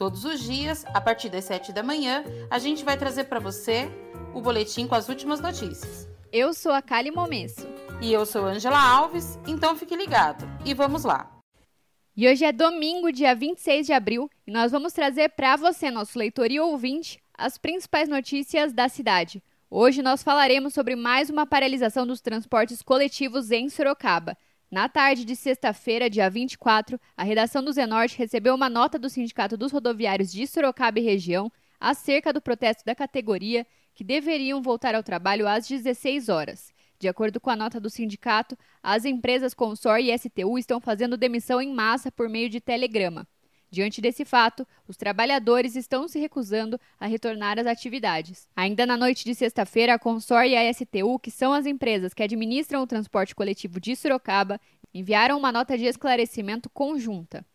Todos os dias, a partir das 7 da manhã, a gente vai trazer para você o boletim com as últimas notícias. Eu sou a Kali Momesso. E eu sou Angela Alves, então fique ligado. E vamos lá. E hoje é domingo, dia 26 de abril, e nós vamos trazer para você, nosso leitor e ouvinte, as principais notícias da cidade. Hoje nós falaremos sobre mais uma paralisação dos transportes coletivos em Sorocaba. Na tarde de sexta-feira, dia 24, a redação do Zenorte recebeu uma nota do Sindicato dos Rodoviários de Sorocaba e região acerca do protesto da categoria que deveriam voltar ao trabalho às 16 horas. De acordo com a nota do sindicato, as empresas Consor e STU estão fazendo demissão em massa por meio de telegrama. Diante desse fato, os trabalhadores estão se recusando a retornar às atividades. Ainda na noite de sexta-feira, a Consor e a STU, que são as empresas que administram o transporte coletivo de Sorocaba, enviaram uma nota de esclarecimento conjunta.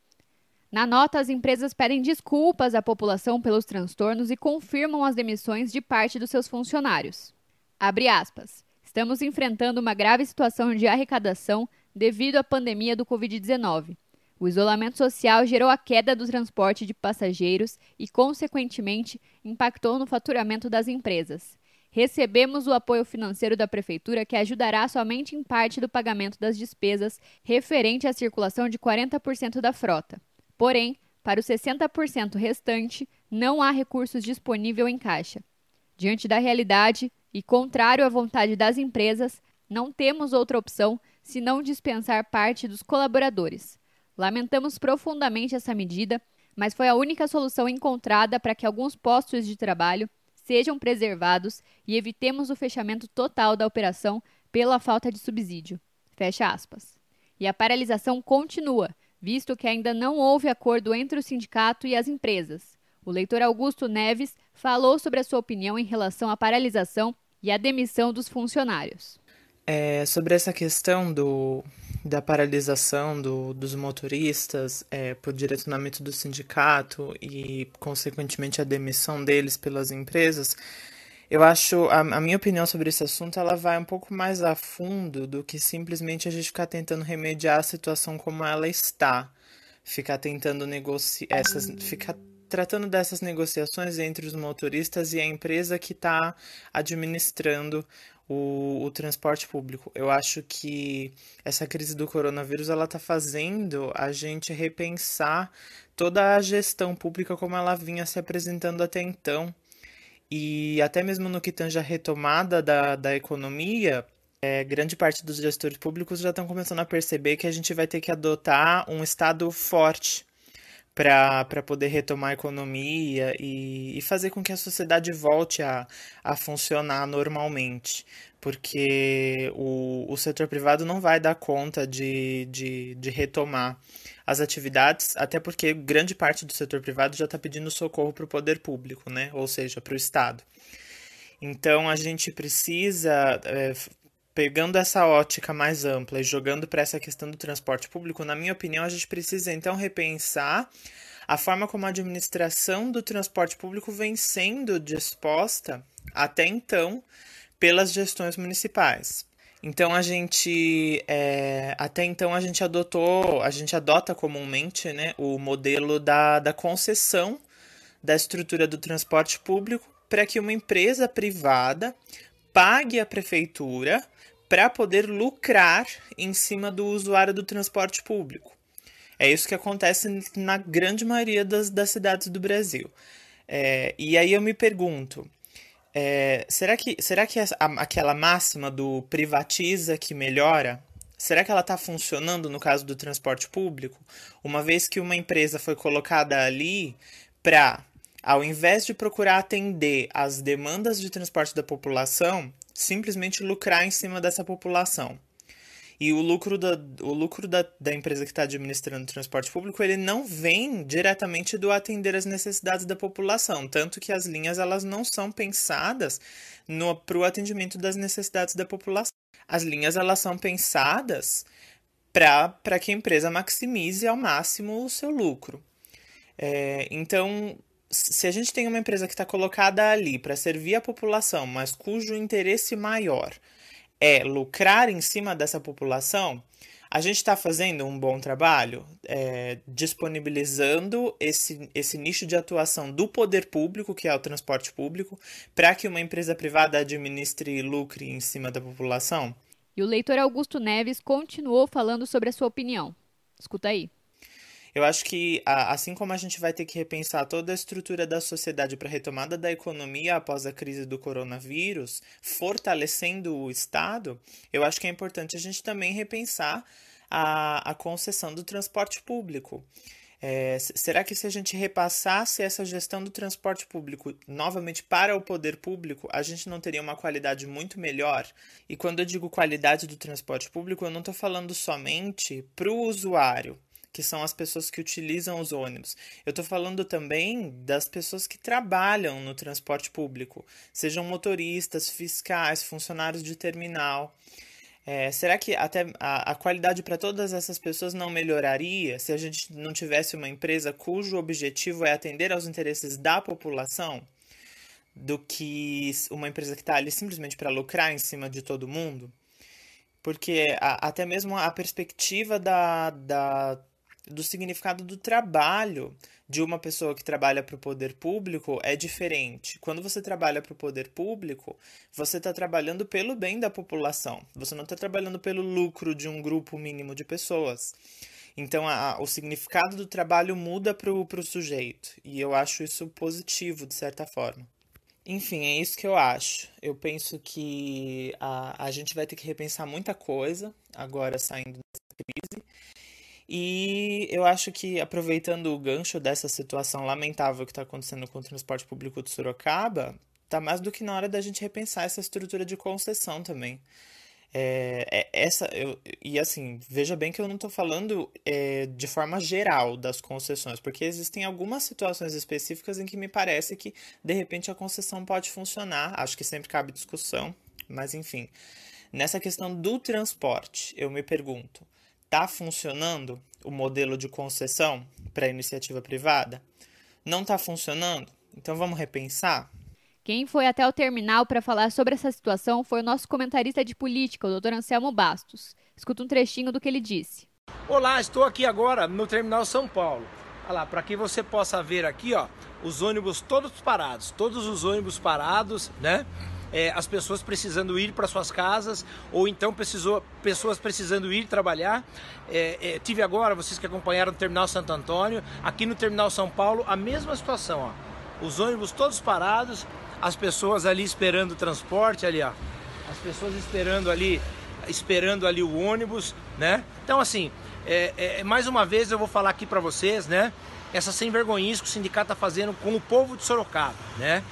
Na nota, as empresas pedem desculpas à população pelos transtornos e confirmam as demissões de parte dos seus funcionários. Abre aspas. Estamos enfrentando uma grave situação de arrecadação devido à pandemia do Covid-19. O isolamento social gerou a queda do transporte de passageiros e, consequentemente, impactou no faturamento das empresas. Recebemos o apoio financeiro da Prefeitura que ajudará somente em parte do pagamento das despesas referente à circulação de 40% da frota. Porém, para os 60% restante, não há recursos disponível em caixa. Diante da realidade e contrário à vontade das empresas, não temos outra opção senão dispensar parte dos colaboradores. Lamentamos profundamente essa medida, mas foi a única solução encontrada para que alguns postos de trabalho sejam preservados e evitemos o fechamento total da operação pela falta de subsídio. Fecha aspas. E a paralisação continua, visto que ainda não houve acordo entre o sindicato e as empresas. O leitor Augusto Neves falou sobre a sua opinião em relação à paralisação e à demissão dos funcionários. É, sobre essa questão do, da paralisação do, dos motoristas é, por direcionamento do sindicato e, consequentemente, a demissão deles pelas empresas, eu acho, a, a, minha opinião sobre esse assunto, ela vai um pouco mais a fundo do que simplesmente a gente ficar tentando remediar a situação como ela está. Ficar tentando negociar, essas, ficar tratando dessas negociações entre os motoristas e a empresa que está administrando o, o, transporte público. Eu acho que essa crise do coronavírus ela está fazendo a gente repensar toda a gestão pública como ela vinha se apresentando até então e até mesmo no que tange a retomada da, da economia, é, grande parte dos gestores públicos já estão começando a perceber que a gente vai ter que adotar um Estado forte para poder retomar a economia e, e fazer com que a sociedade volte a, a funcionar normalmente. Porque o, o setor privado não vai dar conta de, de, de retomar as atividades, até porque grande parte do setor privado já está pedindo socorro para o poder público, né? ou seja, para o Estado. Então a gente precisa, é, pegando essa ótica mais ampla e jogando para essa questão do transporte público, na minha opinião, a gente precisa então repensar a forma como a administração do transporte público vem sendo disposta até então pelas gestões municipais. Então a gente é, até então a gente adotou, a gente adota comumente né, o modelo da, da concessão da estrutura do transporte público para que uma empresa privada pague a prefeitura para poder lucrar em cima do usuário do transporte público. É isso que acontece na grande maioria das, das cidades do Brasil. É, e aí eu me pergunto, é, será que, será que aquela máxima do privatiza que melhora, será que ela está funcionando no caso do transporte público? Uma vez que uma empresa foi colocada ali para, ao invés de procurar atender as demandas de transporte da população, simplesmente lucrar em cima dessa população. E o lucro da, o lucro da, da empresa que está administrando o transporte público, ele não vem diretamente do atender as necessidades da população. Tanto que as linhas elas não são pensadas para o atendimento das necessidades da população. As linhas elas são pensadas para que a empresa maximize ao máximo o seu lucro. É, então, se a gente tem uma empresa que está colocada ali para servir a população, mas cujo interesse maior é lucrar em cima dessa população, a gente está fazendo um bom trabalho é, disponibilizando esse, esse nicho de atuação do poder público, que é o transporte público, para que uma empresa privada administre e lucre em cima da população? E o leitor Augusto Neves continuou falando sobre a sua opinião. Escuta aí. Eu acho que, assim como a gente vai ter que repensar toda a estrutura da sociedade para a retomada da economia após a crise do coronavírus, fortalecendo o Estado, eu acho que é importante a gente também repensar a, a concessão do transporte público. É, será que se a gente repassasse essa gestão do transporte público novamente para o poder público, a gente não teria uma qualidade muito melhor? E quando eu digo qualidade do transporte público, eu não estou falando somente para o usuário, que são as pessoas que utilizam os ônibus. Eu estou falando também das pessoas que trabalham no transporte público, sejam motoristas, fiscais, funcionários de terminal. É, será que até a, a qualidade para todas essas pessoas não melhoraria se a gente não tivesse uma empresa cujo objetivo é atender aos interesses da população? Do que uma empresa que está ali simplesmente para lucrar em cima de todo mundo? Porque a, até mesmo a perspectiva da, da do significado do trabalho de uma pessoa que trabalha para o poder público é diferente. Quando você trabalha para o poder público, você está trabalhando pelo bem da população. Você não está trabalhando pelo lucro de um grupo mínimo de pessoas. Então, a, o significado do trabalho muda para o sujeito. E eu acho isso positivo, de certa forma. Enfim, é isso que eu acho. Eu penso que a, a gente vai ter que repensar muita coisa agora saindo dessa crise. E eu acho que, aproveitando o gancho dessa situação lamentável que está acontecendo com o transporte público de Sorocaba, tá mais do que na hora da gente repensar essa estrutura de concessão também. É, é essa eu, e assim veja bem que eu não estou falando é, de forma geral das concessões porque existem algumas situações específicas em que me parece que de repente a concessão pode funcionar acho que sempre cabe discussão mas enfim nessa questão do transporte eu me pergunto Está funcionando o modelo de concessão para a iniciativa privada? Não está funcionando? Então vamos repensar? Quem foi até o terminal para falar sobre essa situação foi o nosso comentarista de política, o Dr. Anselmo Bastos. Escuta um trechinho do que ele disse. Olá, estou aqui agora no terminal São Paulo. Olha lá, para que você possa ver aqui, ó, os ônibus todos parados, todos os ônibus parados, né? É, as pessoas precisando ir para suas casas ou então precisou, pessoas precisando ir trabalhar. É, é, tive agora, vocês que acompanharam o Terminal Santo Antônio, aqui no Terminal São Paulo, a mesma situação. Ó. Os ônibus todos parados, as pessoas ali esperando o transporte ali, ó. As pessoas esperando ali, esperando ali o ônibus, né? Então assim, é, é, mais uma vez eu vou falar aqui para vocês, né? Essa sem vergonhice que o sindicato está fazendo com o povo de Sorocaba, né?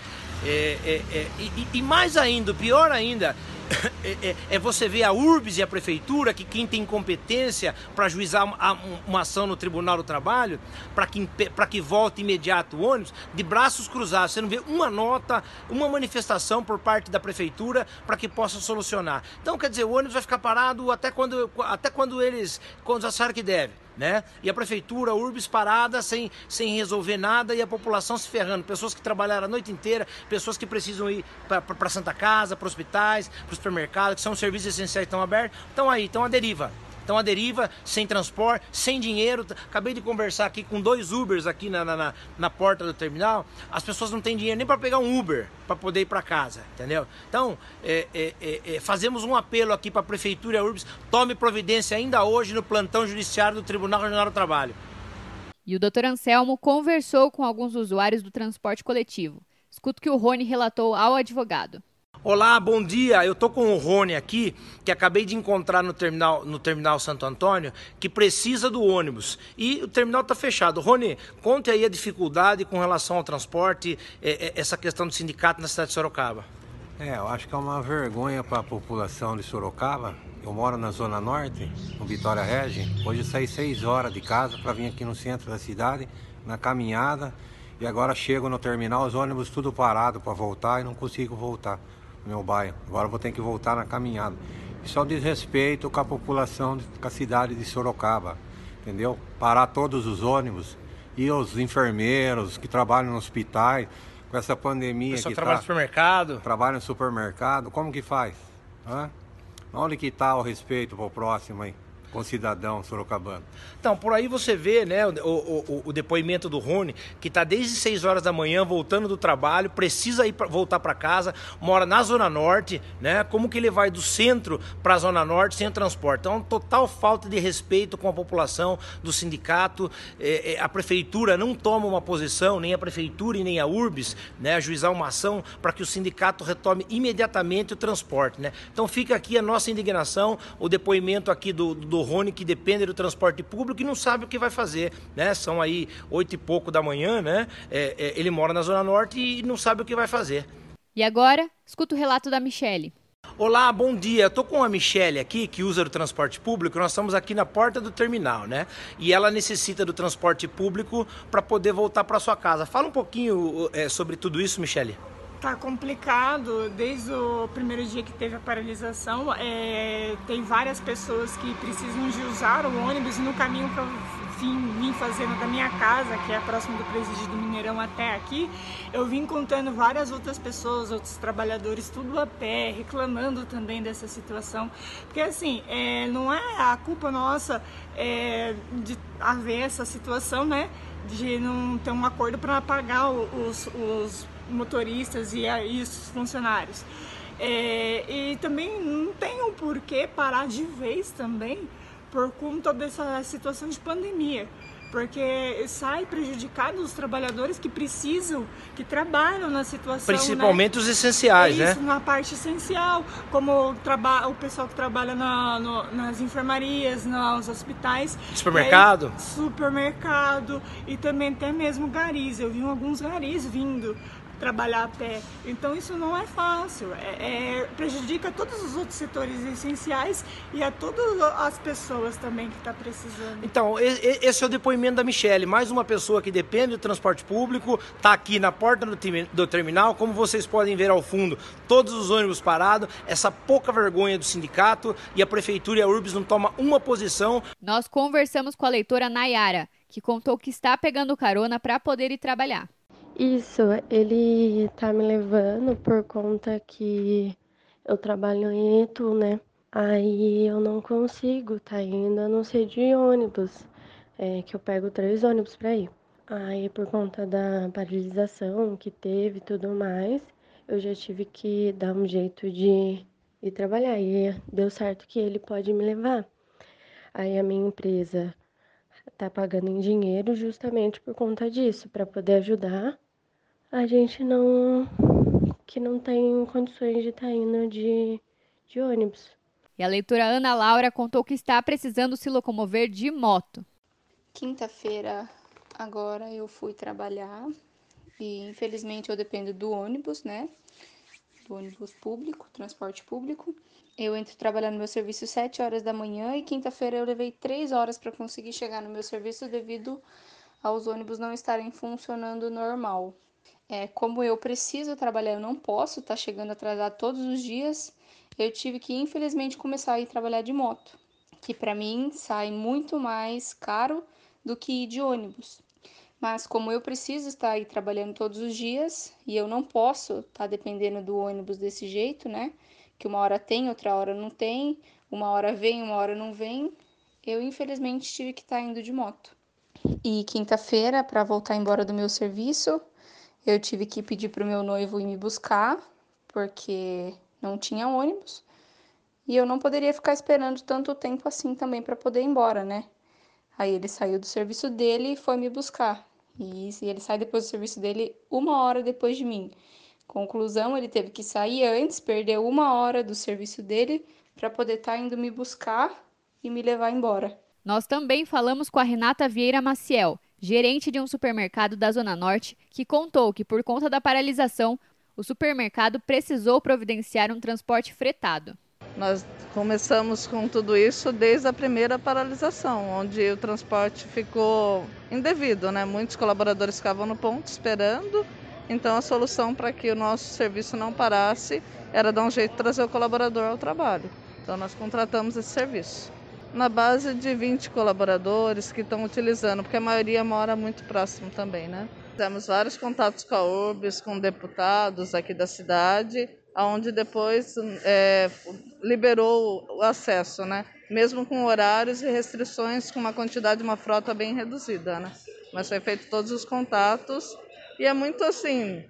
É, é, é, e, e, mais ainda, pior ainda, é, é, é, você ver a URBS e a prefeitura, que quem tem competência para juizar uma, uma, ação no Tribunal do Trabalho, para que, que volte imediato o ônibus, de braços cruzados. Você não vê uma nota, uma manifestação por parte da prefeitura para que possa solucionar. Então, quer dizer, o ônibus vai ficar parado até quando, até quando eles, quando acharem que deve né? E a prefeitura, a URBS parada sem, sem resolver nada e a população se ferrando. Pessoas que trabalharam a noite inteira, pessoas que precisam ir para Santa Casa, para hospitais, para o supermercado, que são serviços essenciais que estão abertos, estão aí, estão à deriva. Então a deriva, sem transporte, sem dinheiro. Acabei de conversar aqui com dois Ubers aqui na, na, na porta do terminal. As pessoas não têm dinheiro nem para pegar um Uber para poder ir para casa, entendeu? Então, é, é, é, é fazemos um apelo aqui para a Prefeitura e a Urbs, tome providência ainda hoje no plantão judiciário do Tribunal Regional do Trabalho. E o Dr. Anselmo conversou com alguns usuários do transporte coletivo. Escuta o que o Rony relatou ao advogado. Olá, bom dia. Eu tô com o Rony aqui, que acabei de encontrar no terminal, no terminal Santo Antônio, que precisa do ônibus. E o terminal tá fechado. Rony, conte aí a dificuldade com relação ao transporte, é, é, essa questão do sindicato na cidade de Sorocaba. É, eu acho que é uma vergonha para a população de Sorocaba Eu moro na Zona Norte, no Vitória Regi. Hoje eu saí seis horas de casa para vir aqui no centro da cidade, na caminhada. E agora chego no terminal, os ônibus tudo parado para voltar e não consigo voltar no meu bairro. Agora vou ter que voltar na caminhada. Isso é um desrespeito com a população, com a cidade de Sorocaba, entendeu? Parar todos os ônibus e os enfermeiros que trabalham no hospitais, com essa pandemia que trabalha tá, no supermercado. trabalha no supermercado, como que faz? Hã? Onde que está o respeito para o próximo aí? Com cidadão sorocabano. Então, por aí você vê né, o, o, o depoimento do Rony, que está desde 6 horas da manhã voltando do trabalho, precisa ir pra, voltar para casa, mora na Zona Norte, né? Como que ele vai do centro para a Zona Norte sem transporte? Então, total falta de respeito com a população, do sindicato. É, é, a prefeitura não toma uma posição, nem a prefeitura e nem a URBS, né, ajuizar uma ação para que o sindicato retome imediatamente o transporte. Né? Então, fica aqui a nossa indignação, o depoimento aqui do, do Rony que depende do transporte público e não sabe o que vai fazer, né? São aí oito e pouco da manhã, né? É, é, ele mora na Zona Norte e não sabe o que vai fazer. E agora, escuta o relato da Michele. Olá, bom dia. Tô com a Michelle aqui, que usa o transporte público. Nós estamos aqui na porta do terminal, né? E ela necessita do transporte público para poder voltar para sua casa. Fala um pouquinho é, sobre tudo isso, Michelle. Tá complicado desde o primeiro dia que teve a paralisação. É, tem várias pessoas que precisam de usar o ônibus no caminho que eu vim, vim fazendo da minha casa, que é próximo do presídio do Mineirão até aqui. Eu vim contando várias outras pessoas, outros trabalhadores, tudo a pé, reclamando também dessa situação. Porque assim, é, não é a culpa nossa é, de haver essa situação, né? De não ter um acordo para pagar os, os motoristas e, e os funcionários. É, e também não tem um porquê parar de vez também por conta dessa situação de pandemia porque sai prejudicado os trabalhadores que precisam, que trabalham na situação. Principalmente né? os essenciais, é né? Isso, na parte essencial, como o, o pessoal que trabalha na, no, nas enfermarias, nos hospitais. Supermercado? Aí, supermercado e também até mesmo garis. Eu vi alguns garis vindo trabalhar a pé. Então isso não é fácil, é, é, prejudica todos os outros setores essenciais e a todas as pessoas também que estão tá precisando. Então, esse é o depoimento da Michelle, mais uma pessoa que depende do transporte público, está aqui na porta do, do terminal, como vocês podem ver ao fundo, todos os ônibus parados, essa pouca vergonha do sindicato e a prefeitura e a URBS não toma uma posição. Nós conversamos com a leitora Nayara, que contou que está pegando carona para poder ir trabalhar. Isso, ele tá me levando por conta que eu trabalho em Itu, né? Aí eu não consigo tá indo, a não ser de ônibus, é, que eu pego três ônibus para ir. Aí por conta da paralisação que teve e tudo mais, eu já tive que dar um jeito de ir trabalhar. E deu certo que ele pode me levar. Aí a minha empresa tá pagando em dinheiro justamente por conta disso, para poder ajudar a gente não que não tem condições de estar tá indo de, de ônibus. E a leitora Ana Laura contou que está precisando se locomover de moto. Quinta-feira agora eu fui trabalhar e infelizmente eu dependo do ônibus, né? Do ônibus público, transporte público. Eu entro trabalhar no meu serviço 7 horas da manhã e quinta-feira eu levei 3 horas para conseguir chegar no meu serviço devido aos ônibus não estarem funcionando normal. É, como eu preciso trabalhar, eu não posso estar tá chegando atrasado todos os dias, eu tive que infelizmente começar a ir trabalhar de moto, que para mim sai muito mais caro do que ir de ônibus. Mas como eu preciso estar aí trabalhando todos os dias e eu não posso estar dependendo do ônibus desse jeito, né? Que uma hora tem, outra hora não tem, uma hora vem, uma hora não vem, eu infelizmente tive que estar indo de moto. E quinta-feira, para voltar embora do meu serviço, eu tive que pedir para o meu noivo ir me buscar, porque não tinha ônibus. E eu não poderia ficar esperando tanto tempo assim também para poder ir embora, né? Aí ele saiu do serviço dele e foi me buscar. E ele sai depois do serviço dele uma hora depois de mim. Conclusão, ele teve que sair antes, perdeu uma hora do serviço dele para poder estar tá indo me buscar e me levar embora. Nós também falamos com a Renata Vieira Maciel, gerente de um supermercado da Zona Norte, que contou que, por conta da paralisação, o supermercado precisou providenciar um transporte fretado. Nós começamos com tudo isso desde a primeira paralisação, onde o transporte ficou indevido, né? Muitos colaboradores ficavam no ponto esperando. Então a solução para que o nosso serviço não parasse era dar um jeito de trazer o colaborador ao trabalho. Então nós contratamos esse serviço. Na base de 20 colaboradores que estão utilizando, porque a maioria mora muito próximo também, né? Temos vários contatos com a URBS, com deputados aqui da cidade, onde depois é, liberou o acesso, né? Mesmo com horários e restrições, com uma quantidade, uma frota bem reduzida, né? Mas foi feito todos os contatos e é muito assim,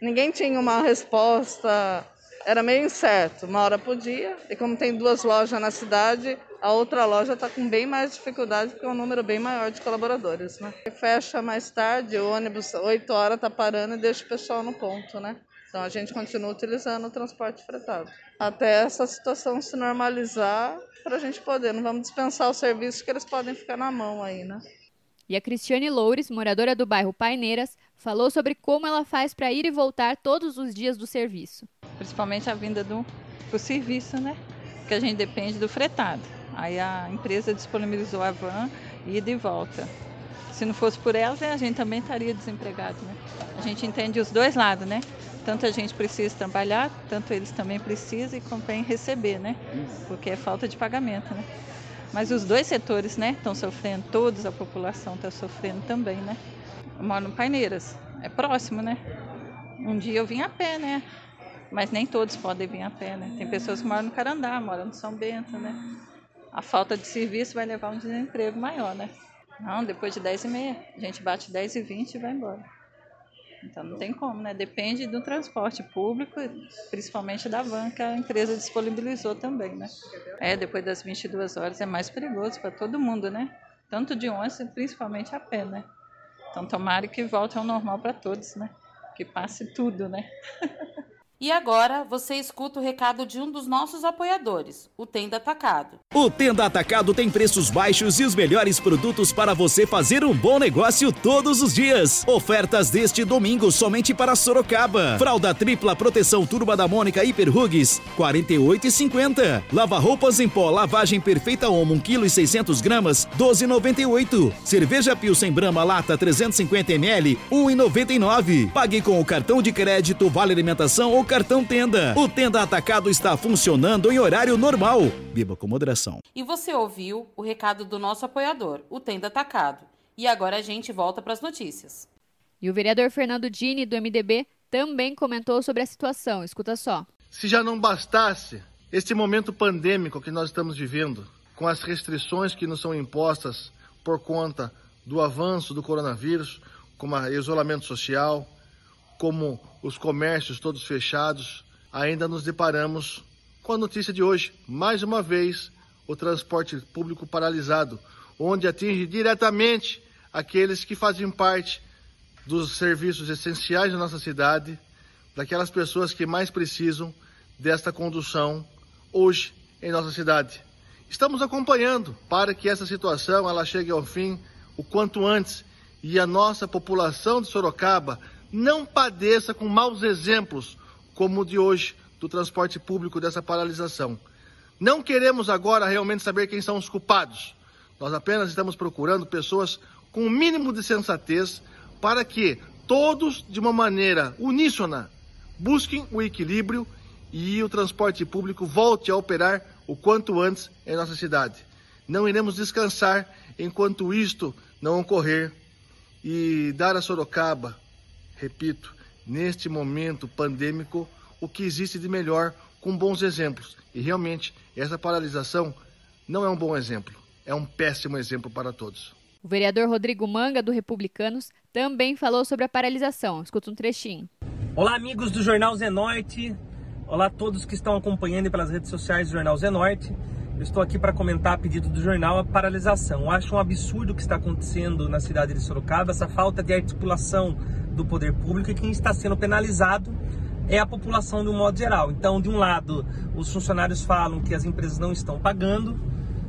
ninguém tinha uma resposta, era meio incerto, uma hora por dia. E como tem duas lojas na cidade, a outra loja está com bem mais dificuldade, porque é um número bem maior de colaboradores, né? Fecha mais tarde, o ônibus 8 horas está parando e deixa o pessoal no ponto, né? Então a gente continua utilizando o transporte fretado. Até essa situação se normalizar, para a gente poder, não vamos dispensar o serviço que eles podem ficar na mão aí, né? E a Cristiane Loures, moradora do bairro Paineiras, falou sobre como ela faz para ir e voltar todos os dias do serviço. Principalmente a vinda do pro serviço, né? Porque a gente depende do fretado. Aí a empresa disponibilizou a van, ida e volta. Se não fosse por elas, a gente também estaria desempregado, né? A gente entende os dois lados, né? Tanto a gente precisa trabalhar, tanto eles também precisam e convém receber, né? Porque é falta de pagamento, né? Mas os dois setores, né, estão sofrendo, todos a população está sofrendo também, né? Eu moro no Paineiras, é próximo, né? Um dia eu vim a pé, né? Mas nem todos podem vir a pé, né? Tem pessoas que moram no Carandá, moram no São Bento, né? a falta de serviço vai levar um desemprego maior, né? Não, depois de 10 e meia, a gente bate 10 e 20 e vai embora. Então não tem como, né? Depende do transporte público, principalmente da van que a empresa disponibilizou também, né? É, depois das 22 horas é mais perigoso para todo mundo, né? Tanto de ônibus, principalmente a pé, né? Então tomara que volte ao normal para todos, né? Que passe tudo, né? E agora você escuta o recado de um dos nossos apoiadores, o Tenda Atacado. O Tenda Atacado tem preços baixos e os melhores produtos para você fazer um bom negócio todos os dias. Ofertas deste domingo somente para Sorocaba. Fralda tripla proteção turma da Mônica Hiper Hugs, 48,50. Lava roupas em pó, lavagem perfeita Omo, 1 kg e 600 gramas, 12,98. Cerveja Pilsen Brahma lata 350 ml, 1,99. Pague com o cartão de crédito, vale alimentação ou cartão Tenda. O Tenda Atacado está funcionando em horário normal. Biba com moderação. E você ouviu o recado do nosso apoiador, o Tenda Atacado. E agora a gente volta para as notícias. E o vereador Fernando Dini, do MDB, também comentou sobre a situação. Escuta só. Se já não bastasse este momento pandêmico que nós estamos vivendo, com as restrições que nos são impostas por conta do avanço do coronavírus, como o isolamento social, como os comércios todos fechados, ainda nos deparamos com a notícia de hoje. Mais uma vez, o transporte público paralisado, onde atinge diretamente aqueles que fazem parte dos serviços essenciais da nossa cidade, daquelas pessoas que mais precisam desta condução hoje em nossa cidade. Estamos acompanhando para que essa situação ela chegue ao fim o quanto antes e a nossa população de Sorocaba não padeça com maus exemplos como o de hoje do transporte público dessa paralisação. Não queremos agora realmente saber quem são os culpados. Nós apenas estamos procurando pessoas com o um mínimo de sensatez para que todos, de uma maneira uníssona, busquem o equilíbrio e o transporte público volte a operar o quanto antes em nossa cidade. Não iremos descansar enquanto isto não ocorrer e dar a Sorocaba repito, neste momento pandêmico, o que existe de melhor com bons exemplos. E realmente, essa paralisação não é um bom exemplo, é um péssimo exemplo para todos. O vereador Rodrigo Manga, do Republicanos, também falou sobre a paralisação. Escuta um trechinho. Olá, amigos do Jornal Zenorte. Olá a todos que estão acompanhando pelas redes sociais do Jornal Zenorte. Eu estou aqui para comentar a pedido do jornal a paralisação. Eu acho um absurdo o que está acontecendo na cidade de Sorocaba, essa falta de articulação do poder público e quem está sendo penalizado é a população de um modo geral. Então, de um lado, os funcionários falam que as empresas não estão pagando,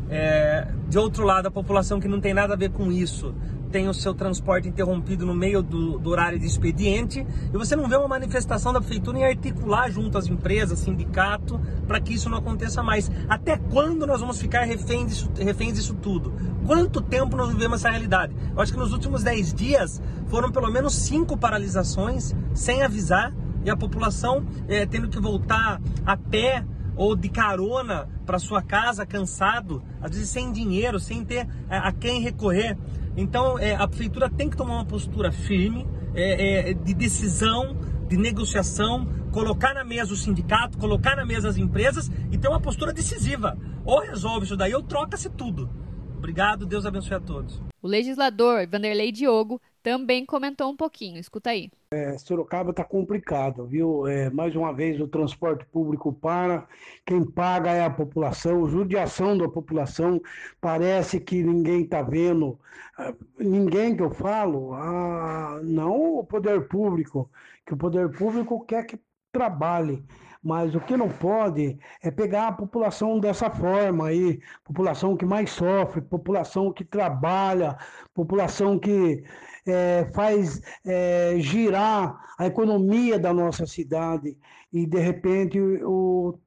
é, de outro lado, a população que não tem nada a ver com isso tem o seu transporte interrompido no meio do, do, horário de expediente e você não vê uma manifestação da prefeitura em articular junto às empresas, sindicato, para que isso não aconteça mais. Até quando nós vamos ficar reféns disso, reféns disso tudo? Quanto tempo nós vivemos essa realidade? Eu acho que nos últimos 10 dias foram pelo menos cinco paralisações sem avisar e a população é, tendo que voltar a pé ou de carona para sua casa, cansado, às vezes sem dinheiro, sem ter a, a quem recorrer. Então é, a prefeitura tem que tomar uma postura firme, é, de decisão, de negociação, colocar na mesa o sindicato, colocar na mesa as empresas e ter uma postura decisiva. Ou resolve isso daí ou troca-se tudo. Obrigado, Deus abençoe a todos. O legislador Vanderlei Diogo também comentou um pouquinho. Escuta aí. É, Sorocaba está complicado, viu? É, mais uma vez o transporte público para, quem paga é a população, judiação da população, parece que ninguém está vendo, ah, ninguém que eu falo, ah, não o poder público, que o poder público quer que trabalhe, mas o que não pode é pegar a população dessa forma aí, população que mais sofre, população que trabalha, população que é, faz é, girar a economia da nossa cidade e de repente o,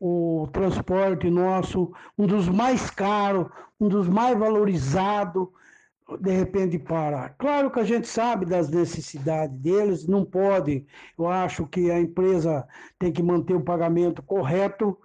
o transporte nosso, um dos mais caros, um dos mais valorizados, de repente para. Claro que a gente sabe das necessidades deles, não pode. Eu acho que a empresa tem que manter o pagamento correto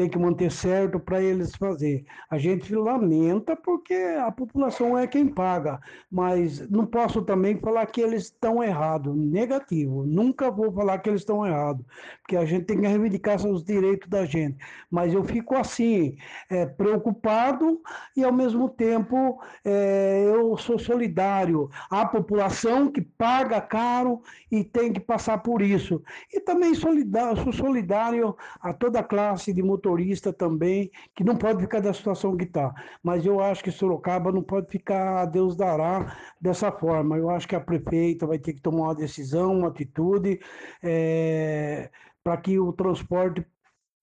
tem que manter certo para eles fazer. A gente lamenta porque a população é quem paga, mas não posso também falar que eles estão errados, negativo. Nunca vou falar que eles estão errados, porque a gente tem que reivindicar os direitos da gente. Mas eu fico assim, é, preocupado e ao mesmo tempo é, eu sou solidário à população que paga caro e tem que passar por isso. E também solidário, sou solidário a toda a classe de motoristas motorista também, que não pode ficar da situação que está. Mas eu acho que Sorocaba não pode ficar a Deus dará dessa forma. Eu acho que a prefeita vai ter que tomar uma decisão, uma atitude, é, para que o transporte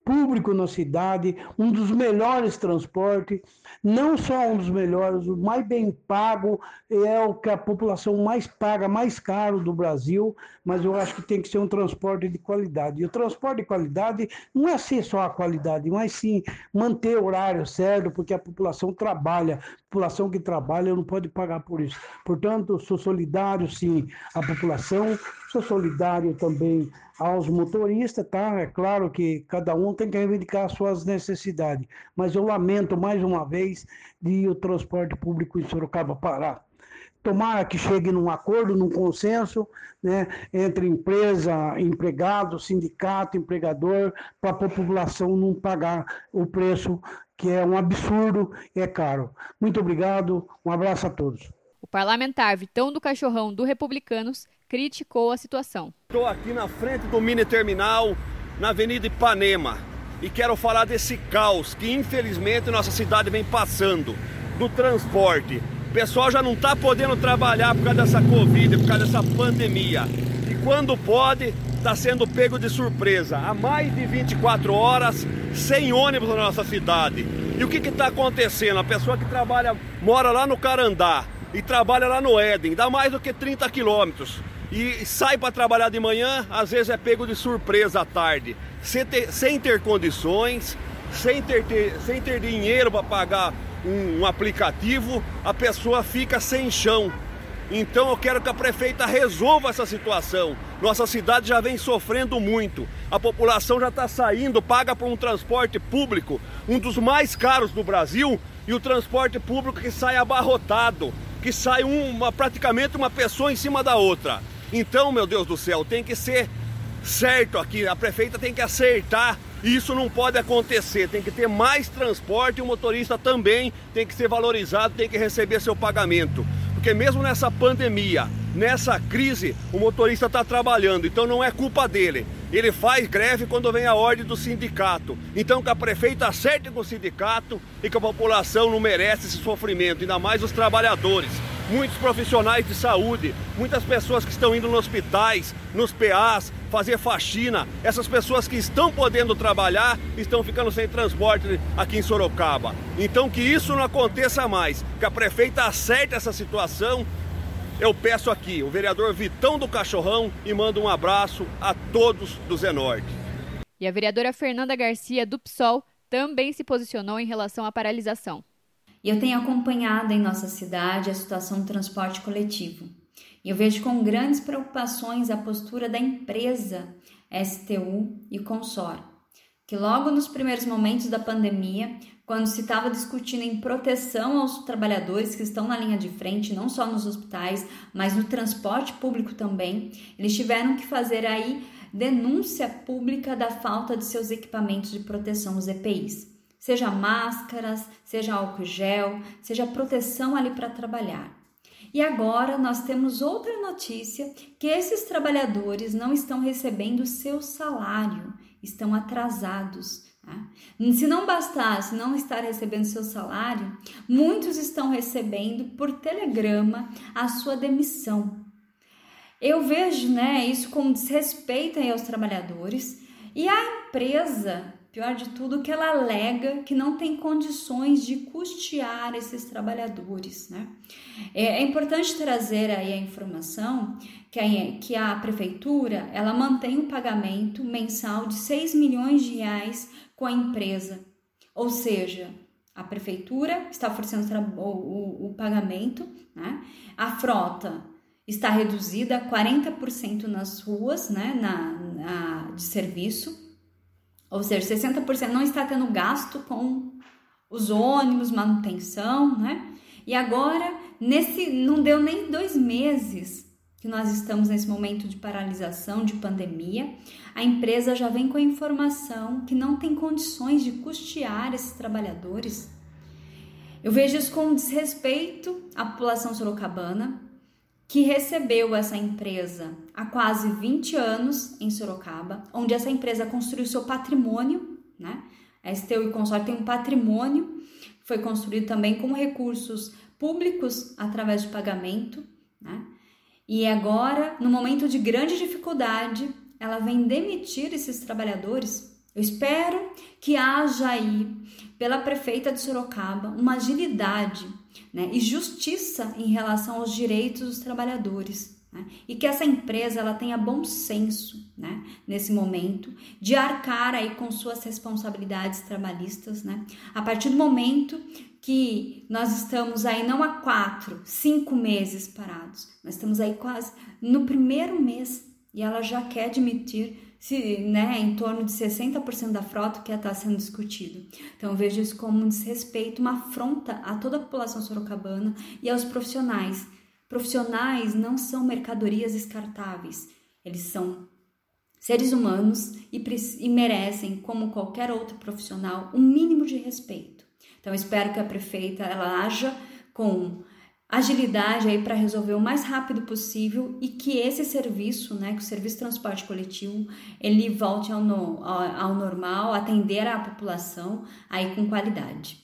público na cidade, um dos melhores transportes, não só um dos melhores, o mais bem pago, é o que a população mais paga, mais caro do Brasil, mas eu acho que tem que ser um transporte de qualidade. E o transporte de qualidade não é ser só a qualidade, mas sim manter o horário certo, porque a população trabalha, a população que trabalha não pode pagar por isso. Portanto, sou solidário, sim, à população, sou solidário também aos motoristas, tá? É claro que cada um tem que reivindicar as suas necessidades, mas eu lamento mais uma vez de o transporte público em Sorocaba parar. Tomara que chegue num acordo, num consenso, né, entre empresa, empregado, sindicato, empregador, para a população não pagar o preço que é um absurdo e é caro. Muito obrigado, um abraço a todos. O parlamentar Vitão do Cachorrão do Republicanos criticou a situação. Estou aqui na frente do mini terminal, na Avenida Ipanema, e quero falar desse caos que infelizmente nossa cidade vem passando do transporte. O pessoal já não está podendo trabalhar por causa dessa Covid, por causa dessa pandemia. E quando pode, está sendo pego de surpresa. Há mais de 24 horas sem ônibus na nossa cidade. E o que está acontecendo? A pessoa que trabalha, mora lá no Carandá e trabalha lá no Éden, dá mais do que 30 quilômetros e sai para trabalhar de manhã, às vezes é pego de surpresa à tarde, sem ter, sem ter condições, sem ter, ter sem ter dinheiro para pagar um, um aplicativo, a pessoa fica sem chão. Então eu quero que a prefeita resolva essa situação. Nossa cidade já vem sofrendo muito. A população já está saindo, paga por um transporte público, um dos mais caros do Brasil, e o transporte público que sai abarrotado, que sai uma, praticamente uma pessoa em cima da outra. Então, meu Deus do céu, tem que ser certo aqui. A prefeita tem que acertar. Isso não pode acontecer. Tem que ter mais transporte e o motorista também tem que ser valorizado, tem que receber seu pagamento. Porque mesmo nessa pandemia, nessa crise, o motorista está trabalhando, então não é culpa dele. Ele faz greve quando vem a ordem do sindicato. Então que a prefeita acerte com o sindicato e que a população não merece esse sofrimento, ainda mais os trabalhadores. Muitos profissionais de saúde, muitas pessoas que estão indo nos hospitais, nos PAs, fazer faxina. Essas pessoas que estão podendo trabalhar estão ficando sem transporte aqui em Sorocaba. Então que isso não aconteça mais, que a prefeita acerte essa situação. Eu peço aqui, o vereador Vitão do Cachorrão, e mando um abraço a todos do Zenorte. E a vereadora Fernanda Garcia, do PSOL, também se posicionou em relação à paralisação. E eu tenho acompanhado em nossa cidade a situação do transporte coletivo. E eu vejo com grandes preocupações a postura da empresa STU e Consor, que logo nos primeiros momentos da pandemia, quando se estava discutindo em proteção aos trabalhadores que estão na linha de frente, não só nos hospitais, mas no transporte público também, eles tiveram que fazer aí denúncia pública da falta de seus equipamentos de proteção, os EPIs seja máscaras, seja álcool gel, seja proteção ali para trabalhar. E agora nós temos outra notícia que esses trabalhadores não estão recebendo seu salário, estão atrasados. Tá? Se não bastasse não estar recebendo seu salário, muitos estão recebendo por telegrama a sua demissão. Eu vejo né, isso como desrespeito aos trabalhadores e a empresa Pior de tudo, que ela alega que não tem condições de custear esses trabalhadores, né? É, é importante trazer aí a informação que a, que a prefeitura ela mantém um pagamento mensal de 6 milhões de reais com a empresa, ou seja, a prefeitura está oferecendo o, o, o pagamento, né? A frota está reduzida a 40% nas ruas, né? Na, na de serviço ou seja, 60% não está tendo gasto com os ônibus, manutenção, né? E agora, nesse não deu nem dois meses que nós estamos nesse momento de paralisação, de pandemia, a empresa já vem com a informação que não tem condições de custear esses trabalhadores. Eu vejo isso com desrespeito à população sorocabana, que recebeu essa empresa há quase 20 anos em Sorocaba, onde essa empresa construiu seu patrimônio, né? A STU e Consórcio tem um patrimônio, foi construído também com recursos públicos através de pagamento, né? E agora, no momento de grande dificuldade, ela vem demitir esses trabalhadores. Eu espero que haja aí, pela prefeita de Sorocaba, uma agilidade né, e justiça em relação aos direitos dos trabalhadores. Né, e que essa empresa ela tenha bom senso né, nesse momento de arcar aí com suas responsabilidades trabalhistas. Né, a partir do momento que nós estamos aí não há quatro, cinco meses parados, nós estamos aí quase no primeiro mês e ela já quer admitir se, né, em torno de 60% da frota que está sendo discutido. Então, vejo isso como um desrespeito, uma afronta a toda a população sorocabana e aos profissionais. Profissionais não são mercadorias descartáveis, eles são seres humanos e, e merecem, como qualquer outro profissional, um mínimo de respeito. Então, espero que a prefeita ela haja com agilidade aí para resolver o mais rápido possível e que esse serviço, né, que o serviço de transporte coletivo, ele volte ao, no, ao, ao normal, atender a população aí com qualidade.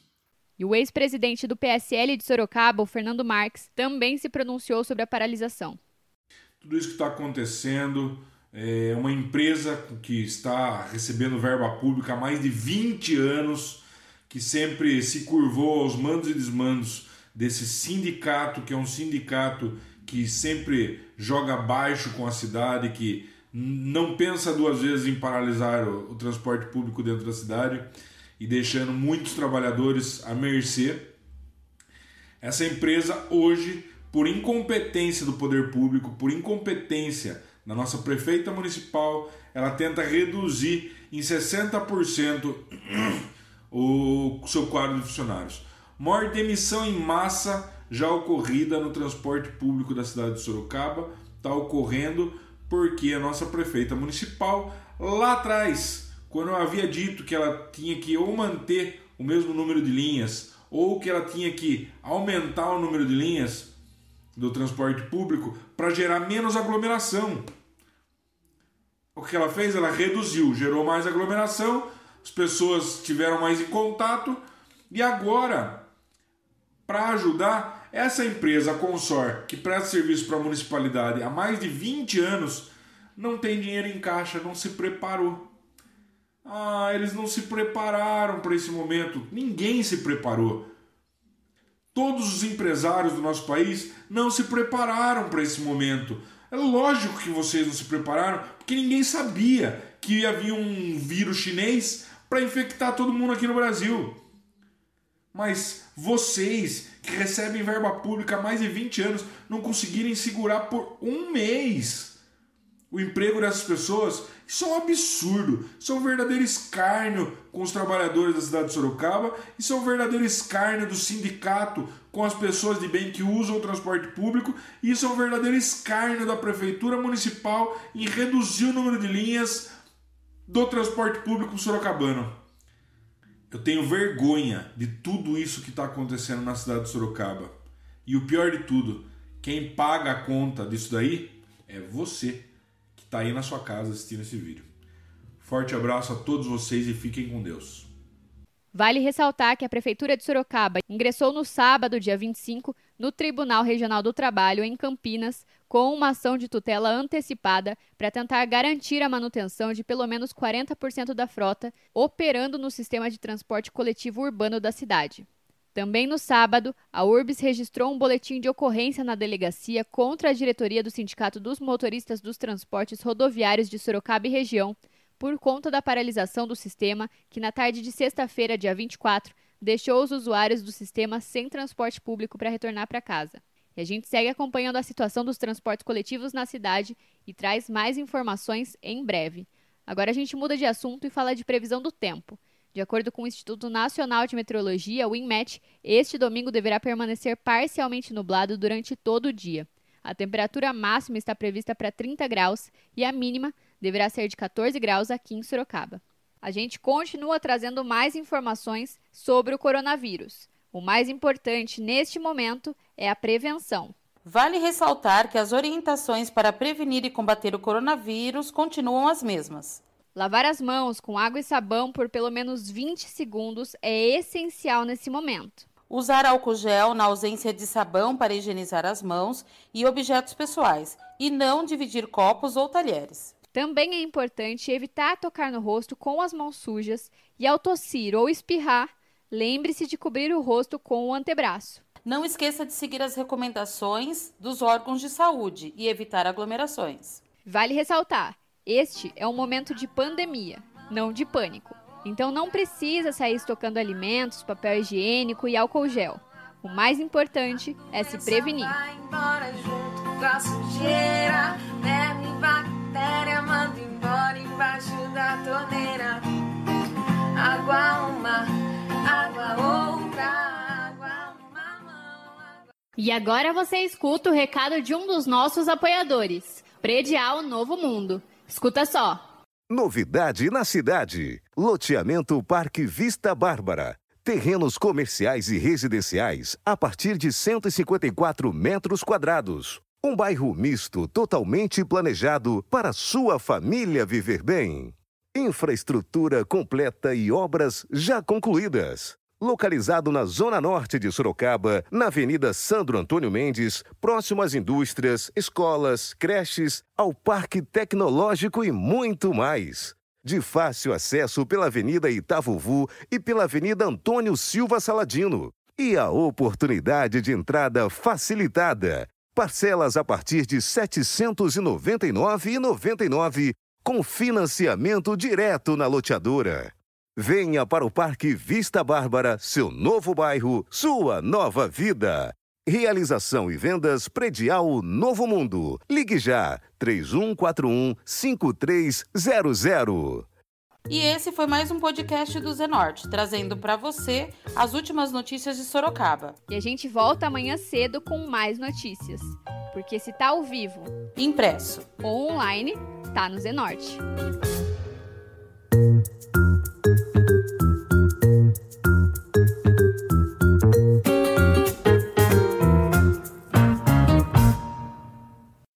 E o ex-presidente do PSL de Sorocaba, o Fernando Marques, também se pronunciou sobre a paralisação. Tudo isso que está acontecendo é uma empresa que está recebendo verba pública há mais de 20 anos, que sempre se curvou aos mandos e desmandos desse sindicato, que é um sindicato que sempre joga baixo com a cidade, que não pensa duas vezes em paralisar o, o transporte público dentro da cidade e deixando muitos trabalhadores à mercê. Essa empresa hoje, por incompetência do poder público, por incompetência da nossa prefeita municipal, ela tenta reduzir em 60% o seu quadro de funcionários. Maior demissão em massa já ocorrida no transporte público da cidade de Sorocaba está ocorrendo porque a nossa prefeita municipal lá atrás, quando eu havia dito que ela tinha que ou manter o mesmo número de linhas ou que ela tinha que aumentar o número de linhas do transporte público para gerar menos aglomeração. O que ela fez? Ela reduziu, gerou mais aglomeração, as pessoas tiveram mais em contato e agora para ajudar, Essa empresa, Consor, que presta serviço para a municipalidade há mais de 20 anos, não tem dinheiro em caixa, não se preparou. Ah, eles não se prepararam para esse momento. Ninguém se preparou. Todos os empresários do nosso país não se prepararam para esse momento. É lógico que vocês não se prepararam, porque ninguém sabia que havia um vírus chinês para infectar todo mundo aqui no Brasil. Mas vocês que recebem verba pública há mais de 20 anos não conseguirem segurar por um mês o emprego dessas pessoas, isso é um absurdo. Isso é um verdadeiro escárnio com os trabalhadores da cidade de Sorocaba, isso é um verdadeiro escárnio do sindicato com as pessoas de bem que usam o transporte público, e isso é um verdadeiro escárnio da prefeitura municipal em reduzir o número de linhas do transporte público sorocabano. Eu tenho vergonha de tudo isso que está acontecendo na cidade de Sorocaba. E o pior de tudo, quem paga a conta disso daí é você que está aí na sua casa assistindo esse vídeo. Forte abraço a todos vocês e fiquem com Deus. Vale ressaltar que a Prefeitura de Sorocaba ingressou no sábado, dia 25, no Tribunal Regional do Trabalho, em Campinas, com uma ação de tutela antecipada para tentar garantir a manutenção de pelo menos 40% da frota operando no sistema de transporte coletivo urbano da cidade. Também no sábado, a URBS registrou um boletim de ocorrência na delegacia contra a diretoria do Sindicato dos Motoristas dos Transportes Rodoviários de Sorocaba e região, por conta da paralisação do sistema, que na tarde de sexta-feira, dia 24, deixou os usuários do sistema sem transporte público para retornar para casa. E a gente segue acompanhando a situação dos transportes coletivos na cidade e traz mais informações em breve. Agora a gente muda de assunto e fala de previsão do tempo. De acordo com o Instituto Nacional de Meteorologia, o INMET, este domingo deverá permanecer parcialmente nublado durante todo o dia. A temperatura máxima está prevista para 30 graus e a mínima deverá ser de 14 graus aqui em Sorocaba. A gente continua trazendo mais informações sobre o coronavírus. O mais importante neste momento é a prevenção. Vale ressaltar que as orientações para prevenir e combater o coronavírus continuam as mesmas. Lavar as mãos com água e sabão por pelo menos 20 segundos é essencial nesse momento. Usar álcool gel na ausência de sabão para higienizar as mãos e objetos pessoais, e não dividir copos ou talheres. Também é importante evitar tocar no rosto com as mãos sujas e, ao tossir ou espirrar, lembre-se de cobrir o rosto com o antebraço. Não esqueça de seguir as recomendações dos órgãos de saúde e evitar aglomerações. Vale ressaltar: este é um momento de pandemia, não de pânico. Então não precisa sair estocando alimentos, papel higiênico e álcool gel. O mais importante é se prevenir. Água água outra, água uma mão. Água... E agora você escuta o recado de um dos nossos apoiadores, Predial Novo Mundo. Escuta só. Novidade na cidade. Loteamento Parque Vista Bárbara. Terrenos comerciais e residenciais a partir de 154 metros quadrados. Um bairro misto totalmente planejado para sua família viver bem. Infraestrutura completa e obras já concluídas. Localizado na zona norte de Sorocaba, na Avenida Sandro Antônio Mendes, próximo às indústrias, escolas, creches, ao Parque Tecnológico e muito mais. De fácil acesso pela Avenida Itavuvu e pela Avenida Antônio Silva Saladino. E a oportunidade de entrada facilitada Parcelas a partir de R$ 799,99 com financiamento direto na loteadora. Venha para o Parque Vista Bárbara, seu novo bairro, sua nova vida. Realização e vendas predial Novo Mundo. Ligue já 3141 5300. E esse foi mais um podcast do Zenorte, trazendo para você as últimas notícias de Sorocaba. E a gente volta amanhã cedo com mais notícias. Porque se tá ao vivo, impresso ou online, tá no Zenorte.